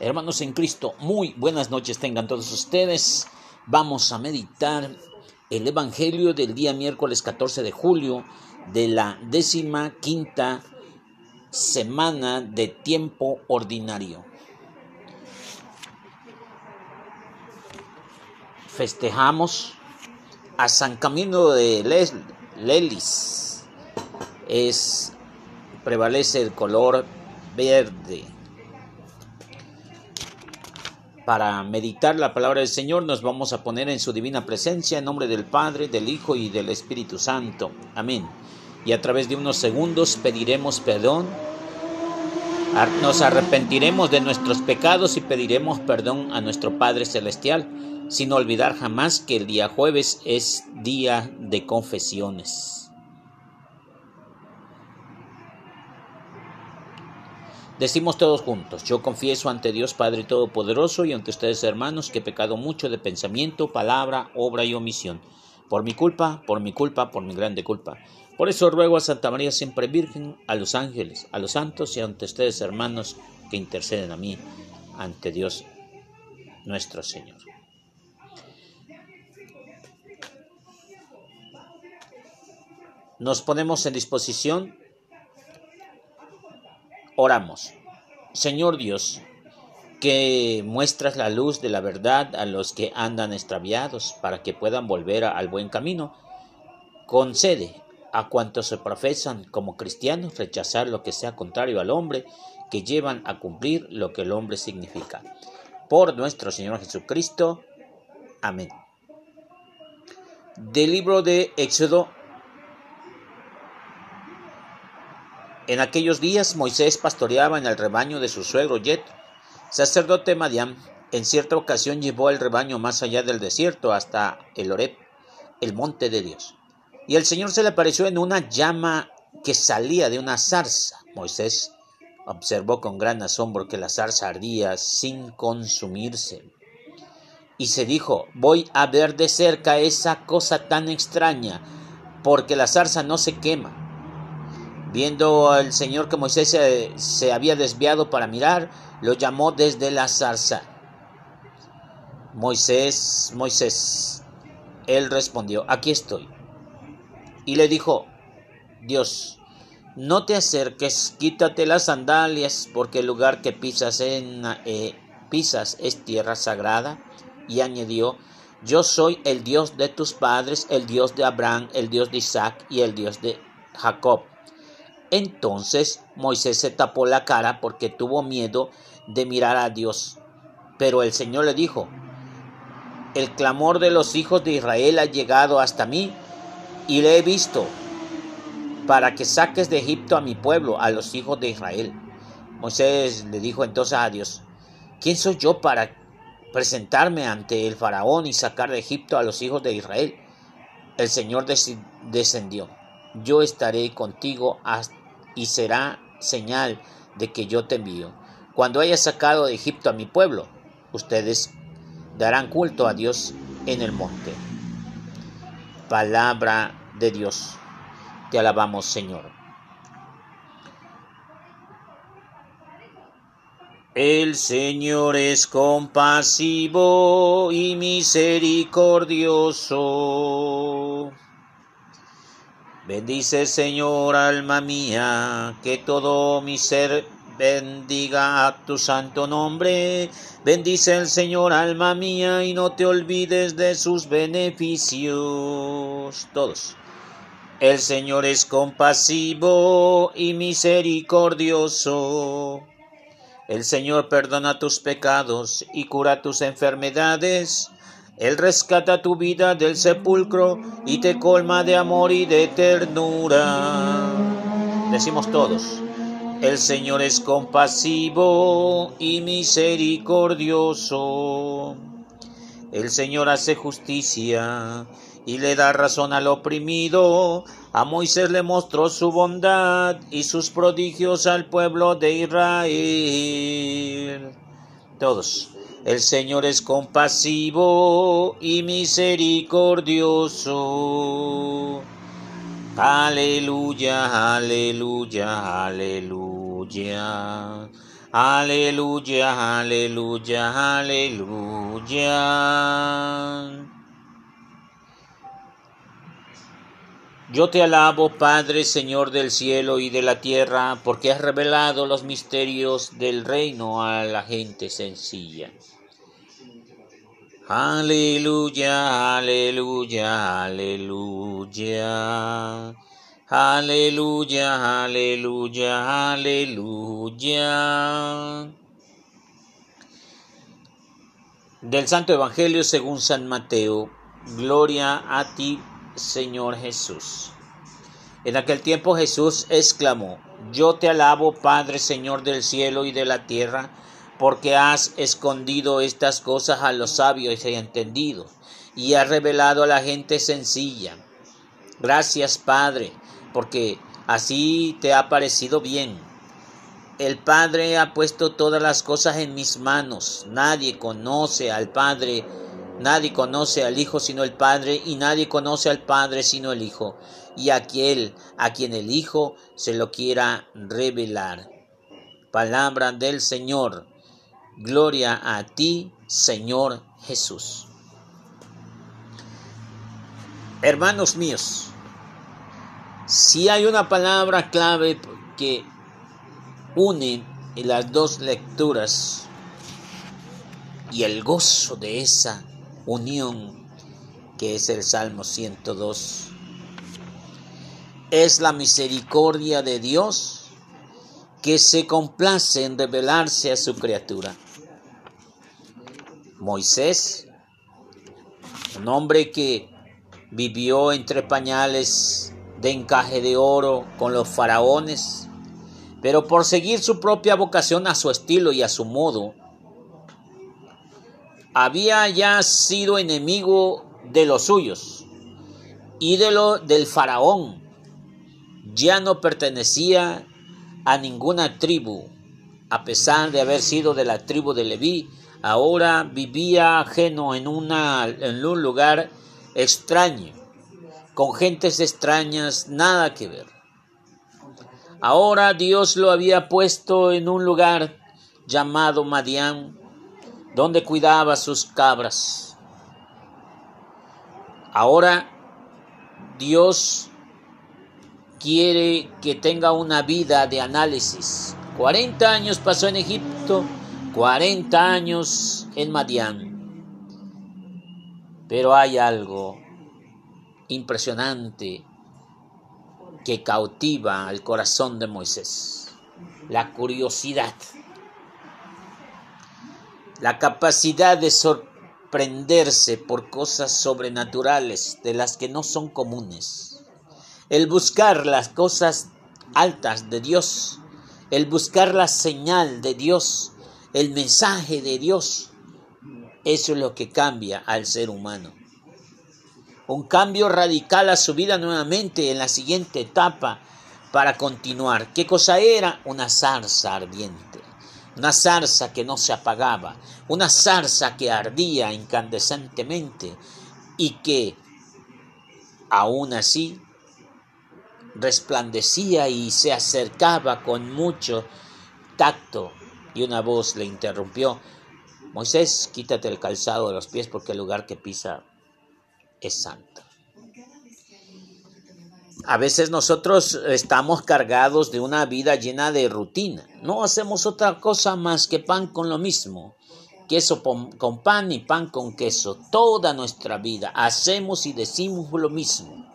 Hermanos en Cristo, muy buenas noches tengan todos ustedes. Vamos a meditar el Evangelio del día miércoles 14 de julio de la décima quinta semana de tiempo ordinario. Festejamos a San Camilo de Lelis. Es prevalece el color verde para meditar la palabra del Señor nos vamos a poner en su divina presencia en nombre del Padre, del Hijo y del Espíritu Santo. Amén. Y a través de unos segundos pediremos perdón. Nos arrepentiremos de nuestros pecados y pediremos perdón a nuestro Padre Celestial, sin olvidar jamás que el día jueves es día de confesiones. Decimos todos juntos, yo confieso ante Dios Padre Todopoderoso y ante ustedes hermanos que he pecado mucho de pensamiento, palabra, obra y omisión. Por mi culpa, por mi culpa, por mi grande culpa. Por eso ruego a Santa María siempre Virgen, a los ángeles, a los santos y ante ustedes hermanos que interceden a mí ante Dios nuestro Señor. Nos ponemos en disposición Oramos. Señor Dios, que muestras la luz de la verdad a los que andan extraviados para que puedan volver al buen camino, concede a cuantos se profesan como cristianos rechazar lo que sea contrario al hombre, que llevan a cumplir lo que el hombre significa. Por nuestro Señor Jesucristo. Amén. Del libro de Éxodo En aquellos días Moisés pastoreaba en el rebaño de su suegro Yetro, sacerdote Madián. En cierta ocasión llevó el rebaño más allá del desierto hasta el Oreb, el monte de Dios. Y el Señor se le apareció en una llama que salía de una zarza. Moisés observó con gran asombro que la zarza ardía sin consumirse. Y se dijo, voy a ver de cerca esa cosa tan extraña, porque la zarza no se quema Viendo al Señor que Moisés se, había desviado para mirar, lo llamó desde la zarza. Moisés, Moisés. Él respondió, aquí estoy. Y le dijo, Dios, no te acerques, quítate las sandalias, porque el lugar que pisas, en, eh, pisas es tierra sagrada. Y añadió, yo soy el Dios de tus padres, el Dios de Abraham, el Dios de Isaac y el Dios de Jacob. Entonces Moisés se tapó la cara porque tuvo miedo de mirar a Dios. Pero el Señor le dijo, el clamor de los hijos de Israel ha llegado hasta mí y le he visto para que saques de Egipto a mi pueblo, a los hijos de Israel. Moisés le dijo entonces a Dios, ¿quién soy yo para presentarme ante el faraón y sacar de Egipto a los hijos de Israel? El Señor descendió. Yo estaré contigo hasta y será señal de que yo te envío. Cuando haya sacado de Egipto a mi pueblo, ustedes darán culto a Dios en el monte. Palabra de Dios. Te alabamos, Señor. El Señor es compasivo y misericordioso Bendice Señor alma mía, que todo mi ser bendiga a tu santo nombre. Bendice el Señor alma mía y no te olvides de sus beneficios. Todos. El Señor es compasivo y misericordioso. El Señor perdona tus pecados y cura tus enfermedades. Él rescata tu vida del sepulcro y te colma de amor y de ternura. Decimos todos, el Señor es compasivo y misericordioso. El Señor hace justicia y le da razón al oprimido. A Moisés le mostró su bondad y sus prodigios al pueblo de Israel. Todos. El Señor es compasivo y misericordioso. Aleluya, aleluya, aleluya. Aleluya, aleluya, aleluya. Yo te alabo, Padre, Señor del cielo y de la tierra, porque has revelado los misterios del reino a la gente sencilla. Aleluya, aleluya, aleluya. Aleluya, aleluya, aleluya. Del Santo Evangelio según San Mateo. Gloria a ti, Señor Jesús. En aquel tiempo Jesús exclamó, Yo te alabo, Padre, Señor del cielo y de la tierra, porque has escondido estas cosas a los sabios y entendidos, y has revelado a la gente sencilla. Gracias, Padre, porque así te ha parecido bien. El Padre ha puesto todas las cosas en mis manos. Nadie conoce al Padre Nadie conoce al Hijo sino el Padre, y nadie conoce al Padre sino el Hijo, y aquel a quien el Hijo se lo quiera revelar. Palabra del Señor. Gloria a ti, Señor Jesús. Hermanos míos, si hay una palabra clave que une las dos lecturas y el gozo de esa unión, que es el Salmo 102. Es la misericordia de Dios que se complace en revelarse a su criatura. Moisés, un hombre que vivió entre pañales de encaje de oro con los faraones, pero por seguir su propia vocación a su estilo y a su modo, había ya sido enemigo de los suyos y de lo del faraón. Ya no pertenecía a ninguna tribu, a pesar de haber sido de la tribu de Leví, ahora vivía ajeno en, un lugar extraño, con gentes extrañas, nada que ver. Ahora Dios lo había puesto en un lugar llamado Madián, donde cuidaba sus cabras. Ahora Dios quiere que tenga una vida de análisis. 40 años pasó en Egipto, 40 años en Madián. Pero hay algo impresionante que cautiva el corazón de Moisés, la curiosidad. La capacidad de sorprenderse por cosas sobrenaturales de las que no son comunes, el buscar las cosas altas de Dios, el buscar la señal de Dios, el mensaje de Dios, eso es lo que cambia al ser humano. Un cambio radical a su vida nuevamente en la siguiente etapa para continuar. ¿Qué cosa era? Una zarza ardiente una zarza que no se apagaba, una zarza que ardía incandescentemente y que aún así resplandecía y se acercaba con mucho tacto y una voz le interrumpió, Moisés, quítate el calzado de los pies porque el lugar que pisa es santo. A veces nosotros estamos cargados de una vida llena de rutina. No hacemos otra cosa más que pan con lo mismo. Queso con pan y pan con queso. Toda nuestra vida hacemos y decimos lo mismo.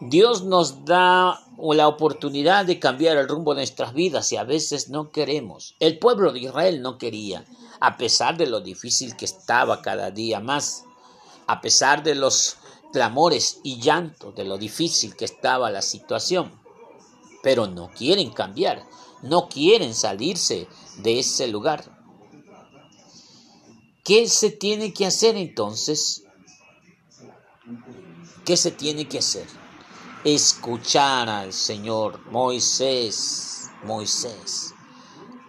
Dios nos da la oportunidad de cambiar el rumbo de nuestras vidas y a veces no queremos. El pueblo de Israel no quería, a pesar de lo difícil que estaba cada día más, a pesar de los clamores y llanto de lo difícil que estaba la situación, pero no quieren cambiar, no quieren salirse de ese lugar. ¿Qué se tiene que hacer entonces? ¿Qué se tiene que hacer? Escuchar al Señor, Moisés, Moisés.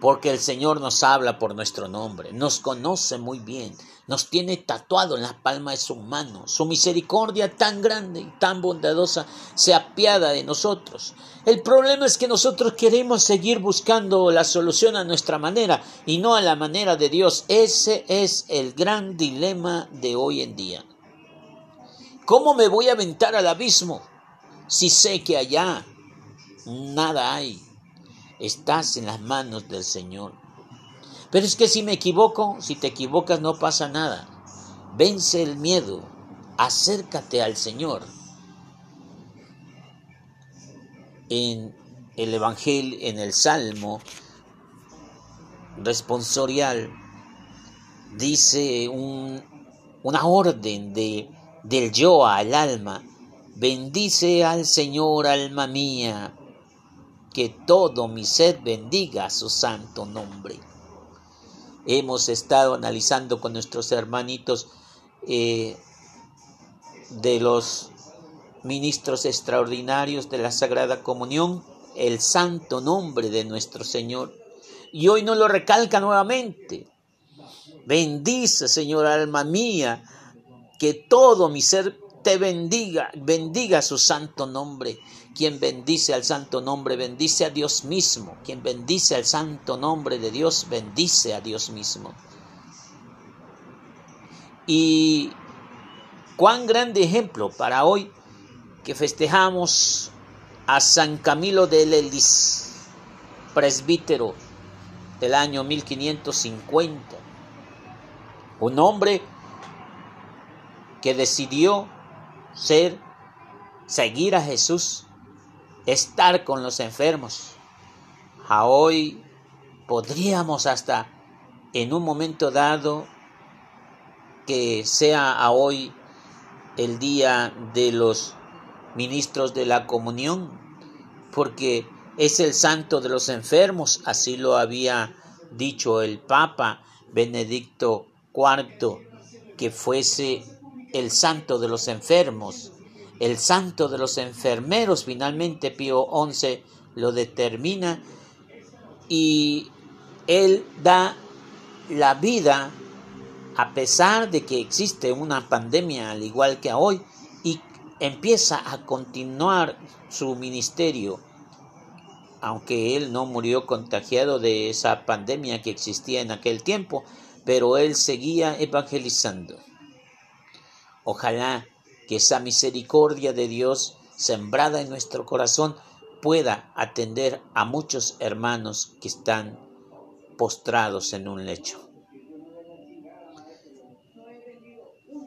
porque el Señor nos habla por nuestro nombre, nos conoce muy bien, nos tiene tatuado en la palma de su mano. Su misericordia tan grande y tan bondadosa se apiada de nosotros. El problema es que nosotros queremos seguir buscando la solución a nuestra manera y no a la manera de Dios. Ese es el gran dilema de hoy en día. ¿Cómo me voy a aventar al abismo si sé que allá nada hay? estás en las manos del Señor. Pero es que si me equivoco, si te equivocas no pasa nada. Vence el miedo, acércate al Señor. En el Evangelio, en el Salmo responsorial, dice una orden de, del yo al alma. Bendice al Señor, alma mía, que todo mi ser bendiga su santo nombre. Hemos estado analizando con nuestros hermanitos eh, de los ministros extraordinarios de la Sagrada Comunión el santo nombre de nuestro Señor. Y hoy nos lo recalca nuevamente. Bendice, Señor, alma mía, que todo mi ser te bendiga, bendiga su santo nombre. Quien bendice al santo nombre, bendice a Dios mismo. Quien bendice al santo nombre de Dios, bendice a Dios mismo. Y cuán grande ejemplo para hoy que festejamos a San Camilo de Lelis, presbítero del año 1550. Un hombre que decidió ser, seguir a Jesús estar con los enfermos. A hoy podríamos hasta en un momento dado que sea a hoy el día de los ministros de la comunión, porque es el santo de los enfermos, así lo había dicho el Papa Benedicto IV, que fuese el santo de los enfermos el santo de los enfermeros, finalmente Pío XI lo determina y él da la vida a pesar de que existe una pandemia al igual que hoy y empieza a continuar su ministerio aunque él no murió contagiado de esa pandemia que existía en aquel tiempo, pero él seguía evangelizando. Ojalá que esa misericordia de Dios sembrada en nuestro corazón pueda atender a muchos hermanos que están postrados en un lecho.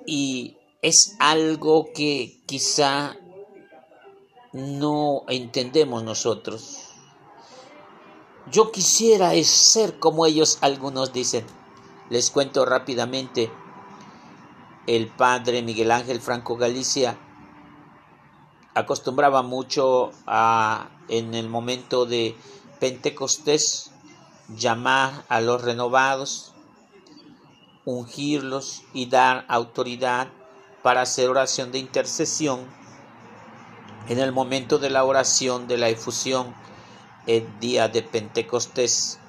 Y es algo que quizá no entendemos nosotros. Yo quisiera ser como ellos, algunos dicen. Les cuento rápidamente el padre Miguel Ángel Franco Galicia acostumbraba mucho a en el momento de Pentecostés llamar a los renovados, ungirlos y dar autoridad para hacer oración de intercesión en el momento de la oración de la efusión el día de Pentecostés.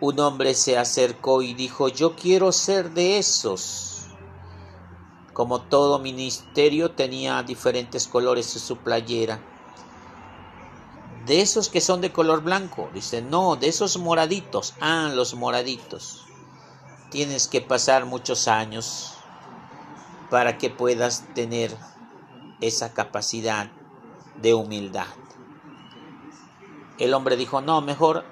Un hombre se acercó y dijo, yo quiero ser de esos como todo ministerio tenía diferentes colores en su playera. De esos que son de color blanco, dice, no, de esos moraditos, ah, los moraditos. Tienes que pasar muchos años para que puedas tener esa capacidad de humildad. El hombre dijo, no, mejor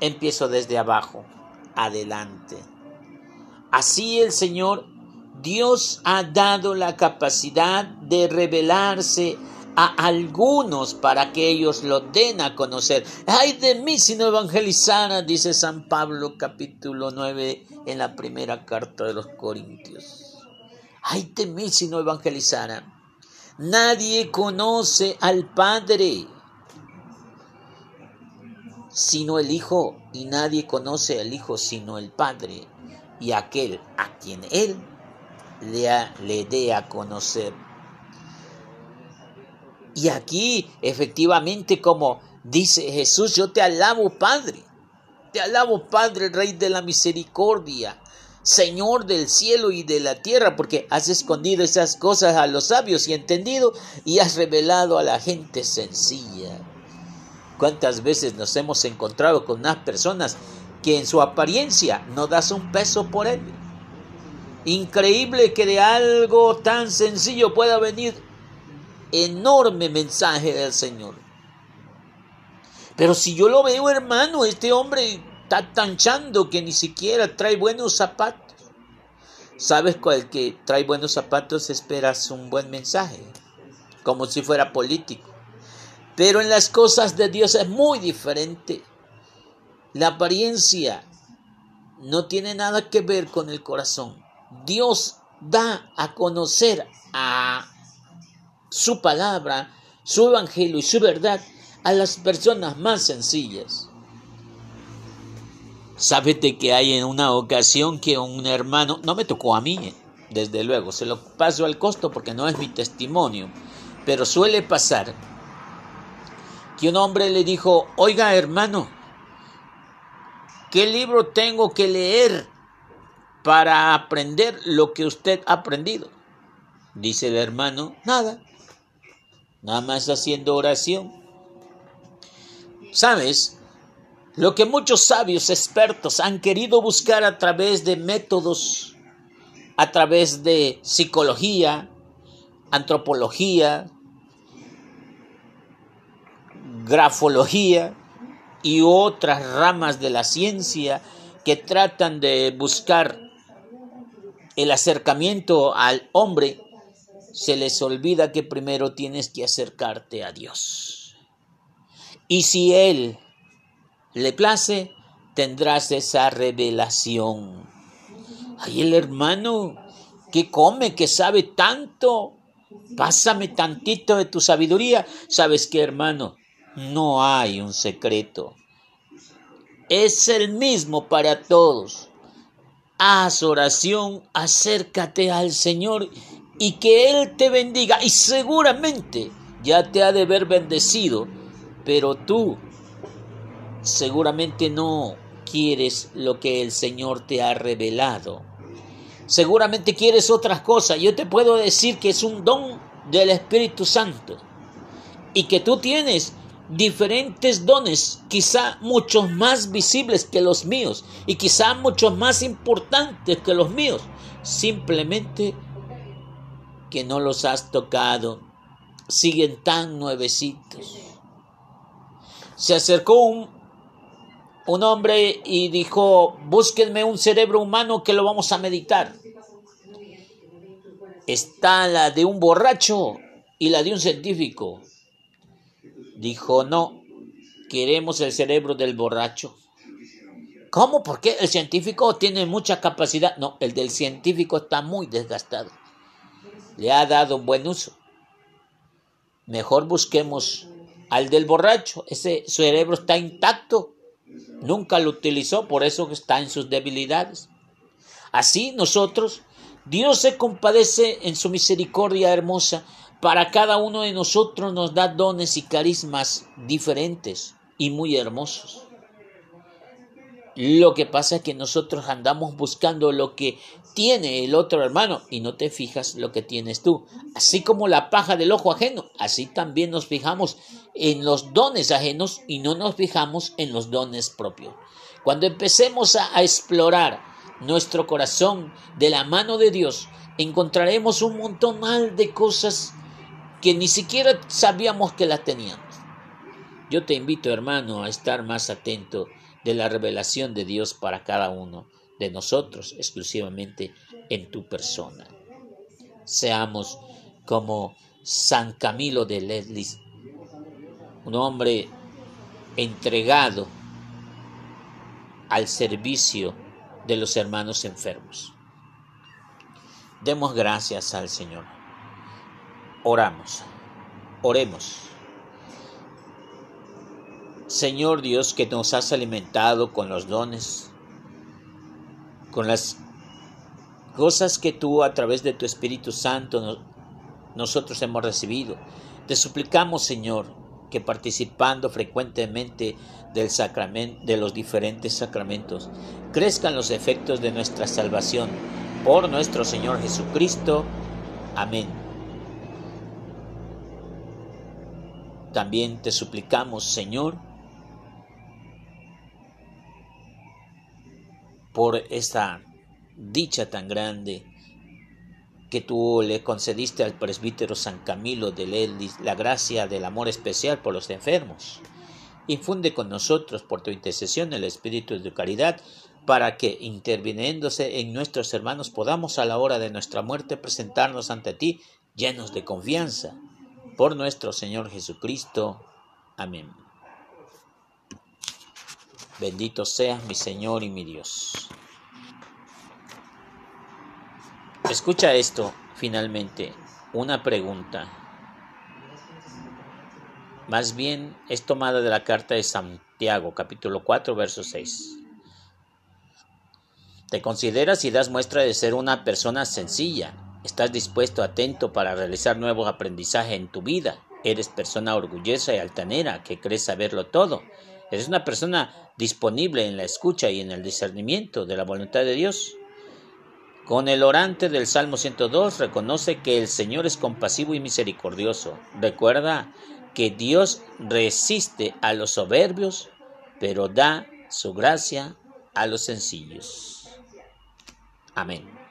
empiezo desde abajo, adelante. Así el Señor Dios ha dado la capacidad de revelarse a algunos para que ellos lo den a conocer. Ay de mí si no evangelizara, dice San Pablo capítulo 9 en la primera carta de los Corintios. Ay de mí si no evangelizara. Nadie conoce al Padre sino el Hijo, y nadie conoce al Hijo sino el Padre, y aquel a quien Él le, dé a conocer. Y aquí, efectivamente, como Dice Jesús, yo te alabo Padre, te alabo Padre, Rey de la Misericordia, Señor del cielo y de la tierra, porque has escondido esas cosas a los sabios y entendido y has revelado a la gente sencilla. ¿Cuántas veces nos hemos encontrado con unas personas que en su apariencia no das un peso por él? Increíble que de algo tan sencillo pueda venir enorme mensaje del Señor. Pero si yo lo veo, hermano, este hombre está tanchando que ni siquiera trae buenos zapatos. ¿Sabes cuál que trae buenos zapatos esperas un buen mensaje? Como si fuera político. Pero en las cosas de Dios es muy diferente. La apariencia no tiene nada que ver con el corazón. Dios da a conocer a su palabra, su evangelio y su verdad a las personas más sencillas. Sábete que hay en una ocasión que un hermano, no me tocó a mí, desde luego, se lo paso al costo porque no es mi testimonio, pero suele pasar que un hombre le dijo, oiga hermano, ¿qué libro tengo que leer para aprender lo que usted ha aprendido? Dice el hermano, nada, nada más haciendo oración. ¿Sabes? Lo que muchos sabios expertos han querido buscar a través de métodos, a través de psicología, antropología, grafología y otras ramas de la ciencia que tratan de buscar el acercamiento al hombre, se les olvida que primero tienes que acercarte a Dios. Y si Él le place, tendrás esa revelación. Ay, el hermano que come, que sabe tanto, pásame tantito de tu sabiduría. ¿Sabes qué, hermano? No hay un secreto. Es el mismo para todos. Haz oración, acércate al Señor y que Él te bendiga. Y seguramente ya te ha de ver bendecido pero tú seguramente no quieres lo que el Señor te ha revelado. Seguramente quieres otras cosas. Yo te puedo decir que es un don del Espíritu Santo y que tú tienes diferentes dones, quizá muchos más visibles que los míos y quizá muchos más importantes que los míos. Simplemente que no los has tocado. Siguen tan nuevecitos se acercó un, un hombre y dijo, búsquenme un cerebro humano que lo vamos a meditar. Está la de un borracho y la de un científico. Dijo, no, queremos el cerebro del borracho. ¿Cómo? ¿Por qué? El científico tiene mucha capacidad. No, el del científico está muy desgastado. Le ha dado un buen uso. Mejor busquemos al del borracho. Ese cerebro está intacto. Nunca lo utilizó, por eso está en sus debilidades. Así nosotros, Dios se compadece en su misericordia hermosa. Para cada uno de nosotros nos da dones y carismas diferentes y muy hermosos. Lo que pasa es que nosotros andamos buscando lo que tiene el otro hermano y no te fijas lo que tienes tú. Así como la paja del ojo ajeno, así también nos fijamos en los dones ajenos y no nos fijamos en los dones propios. Cuando empecemos a, explorar nuestro corazón de la mano de Dios, encontraremos un montón de cosas que ni siquiera sabíamos que las teníamos. Yo te invito, hermano, a estar más atento de la revelación de Dios para cada uno de nosotros, exclusivamente en tu persona. Seamos como San Camilo de Leslie, un hombre entregado al servicio de los hermanos enfermos. Demos gracias al Señor. Oramos, oremos. Señor Dios, que nos has alimentado con los dones, con las cosas que tú a través de tu Espíritu Santo nosotros hemos recibido. Te suplicamos, Señor, que participando frecuentemente del sacramento, de los diferentes sacramentos, crezcan los efectos de nuestra salvación por nuestro Señor Jesucristo. Amén. También te suplicamos, Señor, por esta dicha tan grande que tú le concediste al presbítero San Camilo de Lelis la gracia del amor especial por los enfermos. Infunde con nosotros por tu intercesión el espíritu de caridad para que, interviniéndose en nuestros hermanos, podamos a la hora de nuestra muerte presentarnos ante ti llenos de confianza. Por nuestro Señor Jesucristo. Amén. Bendito seas mi Señor y mi Dios. Escucha esto, finalmente, una pregunta. Más bien es tomada de la carta de Santiago, capítulo 4, verso 6. ¿Te consideras y das muestra de ser una persona sencilla? ¿Estás dispuesto, atento para realizar nuevos aprendizajes en tu vida? ¿Eres persona orgullosa y altanera que crees saberlo todo? ¿Eres una persona disponible en la escucha y en el discernimiento de la voluntad de Dios? Con el orante del Salmo 102 reconoce que el Señor es compasivo y misericordioso. Recuerda que Dios resiste a los soberbios, pero da su gracia a los sencillos. Amén.